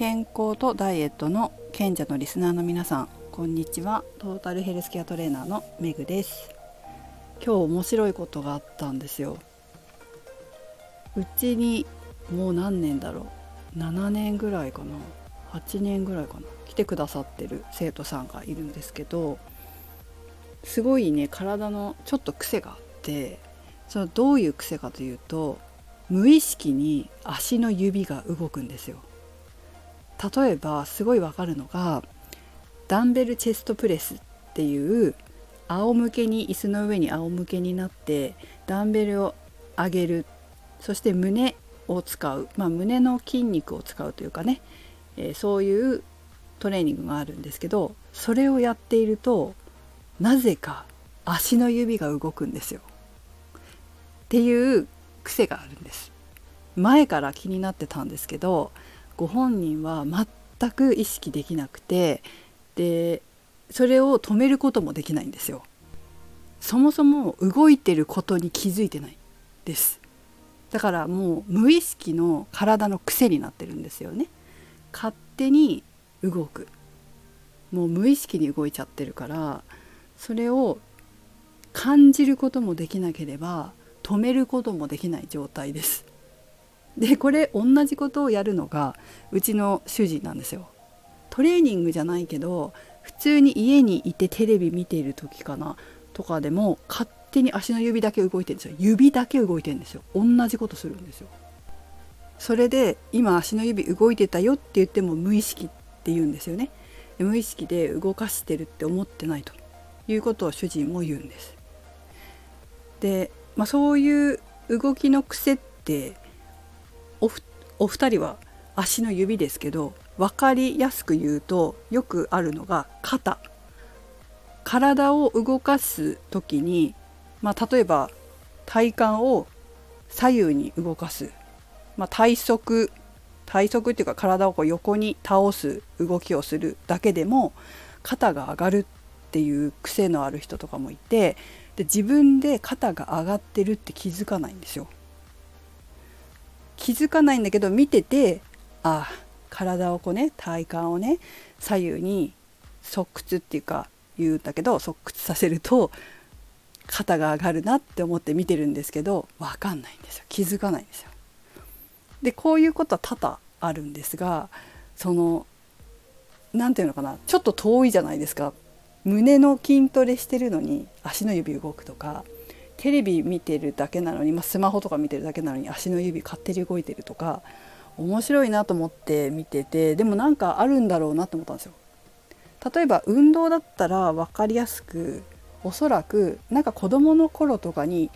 健康とダイエットの賢者のリスナーの皆さんこんにちは。トータルヘルスケアトレーナーのメグです。今日面白いことがあったんですよ。うちにもう何年だろう？7年ぐらいかな。8年ぐらいかな。来てくださってる生徒さんがいるんですけどすごいね体のちょっと癖があってそのどういう癖かというと無意識に足の指が動くんですよ。例えばすごいわかるのがダンベルチェストプレスっていう仰向けに椅子の上に仰向けになってダンベルを上げるそして胸を使う、まあ、胸の筋肉を使うというかね、えー、そういうトレーニングがあるんですけどそれをやっているとなぜか足の指が動くんですよ。っていう癖があるんです。前から気になってたんですけどご本人は全く意識できなくてでそれを止めることもできないんですよ。そもそも動いてることに気づいてないです。だからもう無意識の体の癖になってるんですよね。勝手に動く。もう無意識に動いちゃってるからそれを感じることもできなければ止めることもできない状態です。でこれ同じことをやるのがうちの主人なんですよ。トレーニングじゃないけど普通に家にいてテレビ見ている時かなとかでも勝手に足の指だけ動いてるんですよ。指だけ動いてるんですよ。同じことするんですよ。それで今足の指動いてたよって言っても無意識って言うんですよね。無意識で動かしてるって思ってないということを主人も言うんです。で、まあ、そういう動きの癖っておお二人は足の指ですけど分かりやすく言うとよくあるのが肩体を動かす時に、まあ、例えば体幹を左右に動かす、まあ、体側体側っていうか体をこう横に倒す動きをするだけでも肩が上がるっていう癖のある人とかもいてで自分で肩が上がってるって気づかないんですよ。気づかないんだけど見ててああ体をこうね体幹をね左右に側屈っていうか言うんだけど側屈させると肩が上がるなって思って見てるんですけど分かんないんですよ気づかないんですよ。でこういうことは多々あるんですがその何て言うのかなちょっと遠いじゃないですか胸の筋トレしてるのに足の指動くとかテレビ見てるだけなのに、まあ、スマホとか見てるだけなのに足の指勝手に動いてるとか面白いなと思って見ててでもなんかあるんだろうなと思ったんですよ。例えば運動だったら分かりやすくおそらくなんか子どもの頃とかに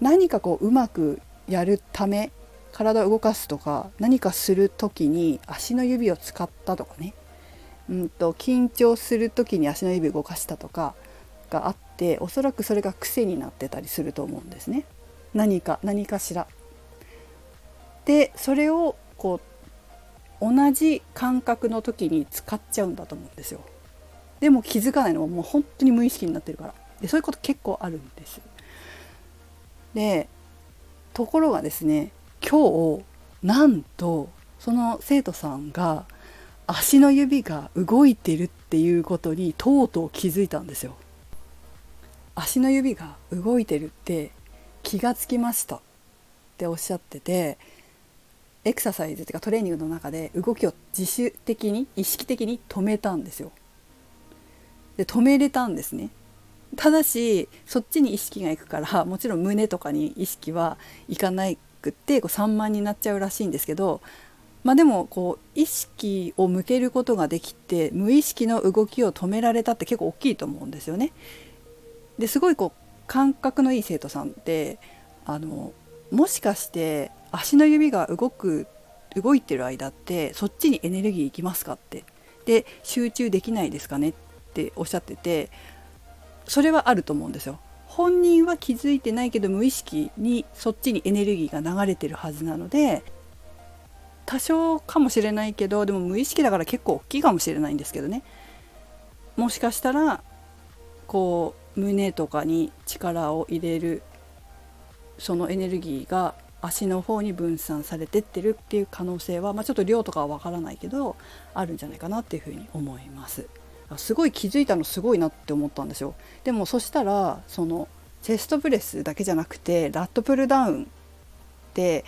何かこううまくやるため体を動かすとか何かする時に足の指を使ったとかね、うんと、緊張する時に足の指動かしたとかがあっておそらくそれが癖になってたりすると思うんですね。何か何かしら。でそれをこう同じ感覚の時に使っちゃうんだと思うんですよ。でも気づかないのはもう本当に無意識になってるから。でそういうこと結構あるんです。でところがですね今日なんとその生徒さんが足の指が動いてるっていうことにとうとう気づいたんですよ。足の指が動いてるって気がつきましたっておっしゃっててエクササイズっていうかトレーニングの中で動きを自主的に意識的に止めたんですよ。で止めれたんですね。ただしそっちに意識がいくからもちろん胸とかに意識はいかなくってこう散漫になっちゃうらしいんですけどまあでもこう意識を向けることができて無意識の動きを止められたって結構大きいと思うんですよね。ですごいこう感覚のいい生徒さんってあのもしかして足の指が動く動いてる間ってそっちにエネルギーいきますかってで集中できないですかねっておっしゃっててそれはあると思うんですよ。本人は気づいてないけど無意識にそっちにエネルギーが流れてるはずなので多少かもしれないけどでも無意識だから結構大きいかもしれないんですけどねもしかしたらこう胸とかに力を入れるそのエネルギーが足の方に分散されてってるっていう可能性は、まあ、ちょっと量とかはわからないけどあるんじゃないかなっていうふうに思います。すごい気づいたのすごいなって思ったんですよ。でもそしたらそのチェストプレスだけじゃなくてラットプルダウンって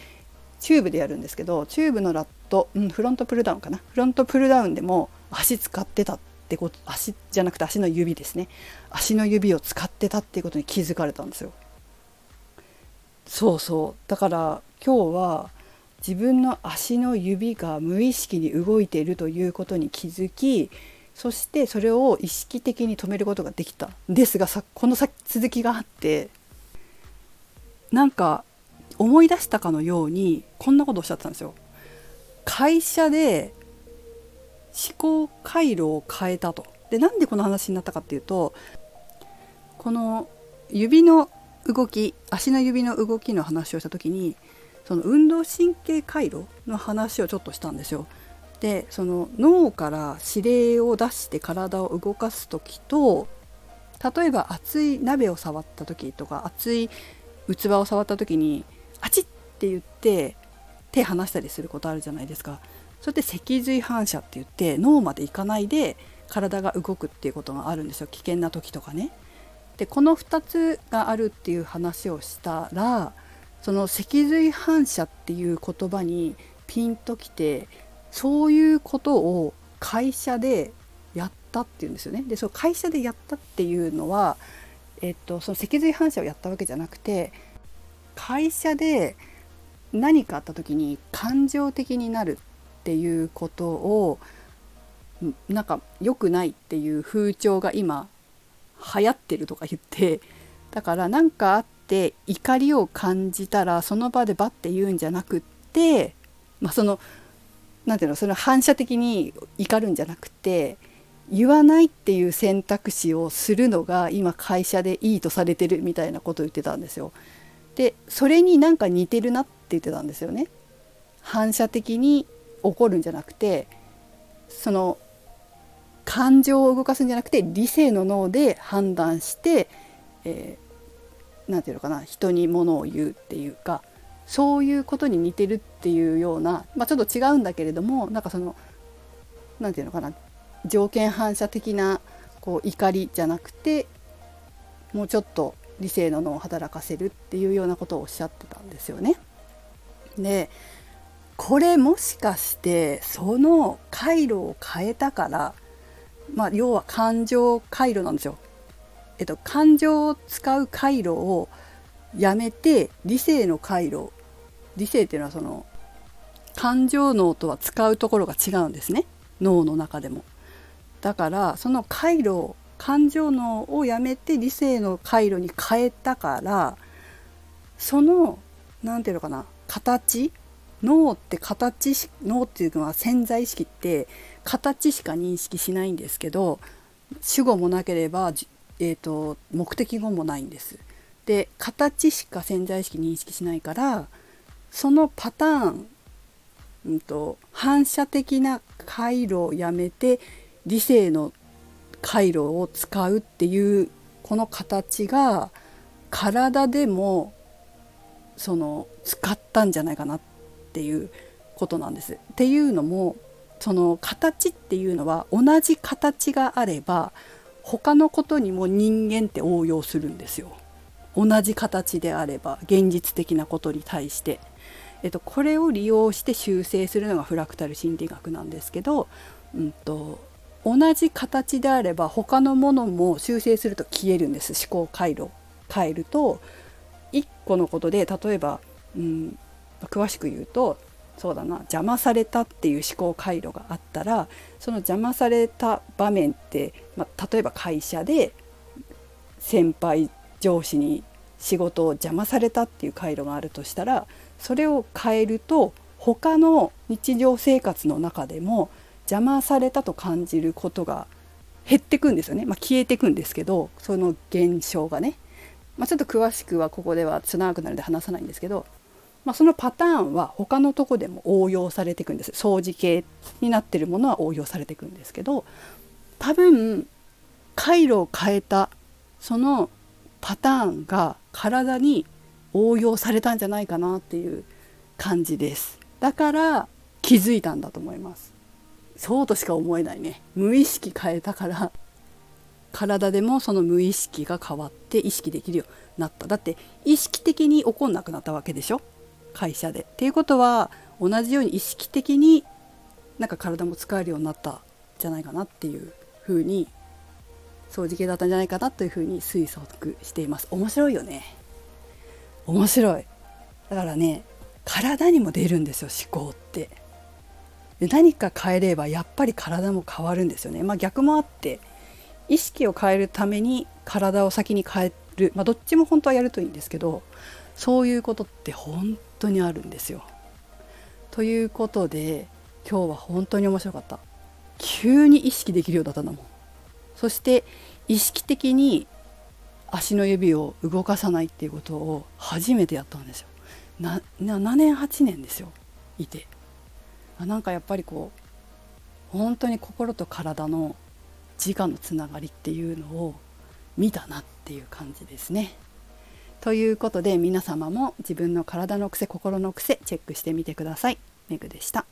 チューブでやるんですけどチューブのラット、うん、フロントプルダウンかなフロントプルダウンでも足使ってたってこと足じゃなくて足の指ですね。足の指を使ってたっていうことに気づかれたんですよ。そうそう。だから今日は自分の足の指が無意識に動いているということに気づきそしてそれを意識的に止めることができた。ですがさこの先続きがあってなんか思い出したかのようにこんなことおっしゃってたんですよ。会社で思考回路を変えたと。でなんでこの話になったかっていうとこの指の動き足の指の動きの話をした時にその運動神経回路の話をちょっとしたんですよ。でその脳から指令を出して体を動かす時と例えば熱い鍋を触った時とか熱い器を触った時にあちって言って手離したりすることあるじゃないですか。それって脊髄反射って言って脳まで行かないで体が動くっていうことがあるんですよ危険な時とかね。でこの2つがあるっていう話をしたらその脊髄反射っていう言葉にピンときてそういうことを会社でやったっていうんですよね。でその会社でやったっていうのは、えっと、その脊髄反射をやったわけじゃなくて会社で何かあった時に感情的になるっていうことをなんか良くないっていう風潮が今流行ってるとか言ってだから何かあって怒りを感じたらその場でバッて言うんじゃなくってまあその何ていうのその反射的に怒るんじゃなくて言わないっていう選択肢をするのが今会社でいいとされてるみたいなことを言ってたんですよ。でそれになんか似てるなって言ってたんですよね。反射的に起こるんじゃなくてその感情を動かすんじゃなくて理性の脳で判断して何、えー、て言うのかな人にものを言うっていうかそういうことに似てるっていうような、まあ、ちょっと違うんだけれどもなんかその何て言うのかな条件反射的なこう怒りじゃなくてもうちょっと理性の脳を働かせるっていうようなことをおっしゃってたんですよね。でこれもしかしてその回路を変えたからまあ要は感情回路なんですよ。えっと感情を使う回路をやめて理性の回路理性っていうのはその感情脳とは使うところが違うんですね脳の中でも。だからその回路感情脳をやめて理性の回路に変えたからその何て言うのかな形脳って形脳っていうのは潜在意識って形しか認識しないんですけど主語もなければ、えーと、目的語もないんです。で形しか潜在意識認識しないからそのパターン、うんと反射的な回路をやめて理性の回路を使うっていうこの形が体でもその使ったんじゃないかなってていうことなんです。っていうのもその形っていうのは同じ形があれば他のことにも人間って応用するんですよ。同じ形であれば現実的なことに対して。えっと、これを利用して修正するのがフラクタル心理学なんですけど、うんと、同じ形であれば他のものも修正すると消えるんです思考回路変えると1個のことで例えば、うん、詳しく言うとそうだな邪魔されたっていう思考回路があったらその邪魔された場面って、まあ、例えば会社で先輩上司に仕事を邪魔されたっていう回路があるとしたらそれを変えると他の日常生活の中でも邪魔されたと感じることが減ってくんですよね、まあ、消えてくんですけどその現象がね、まあ、ちょっと詳しくはここでは長くなるので話さないんですけど、まあ、そのパターンは他のとこでも応用されていくんです。掃除系になってるものは応用されていくんですけど多分回路を変えたそのパターンが体に応用されたんじゃないかなっていう感じです。だから気づいたんだと思います。そうとしか思えないね。無意識変えたから体でもその無意識が変わって意識できるようになった。だって意識的に起こんなくなったわけでしょ。会社で。っていうことは同じように意識的になんか体も使えるようになったんじゃないかなっていうふうに掃除系だったんじゃないかなというふうに推測しています。面白いよね。面白い。だからね体にも出るんですよ思考って。で何か変えればやっぱり体も変わるんですよね。まあ逆もあって意識を変えるために体を先に変える。まあどっちも本当はやるといいんですけどそういうことって本当にあるんですよ。ということで今日は本当に面白かった。急に意識できるようだったんだもん。そして意識的に足の指を動かさないっていうことを初めてやったんですよ。7年8年ですよ。いて。なんかやっぱりこう本当に心と体の自我のつながりっていうのを見たなっていう感じですね。ということで皆様も自分の体の癖心の癖チェックしてみてください。メグでした。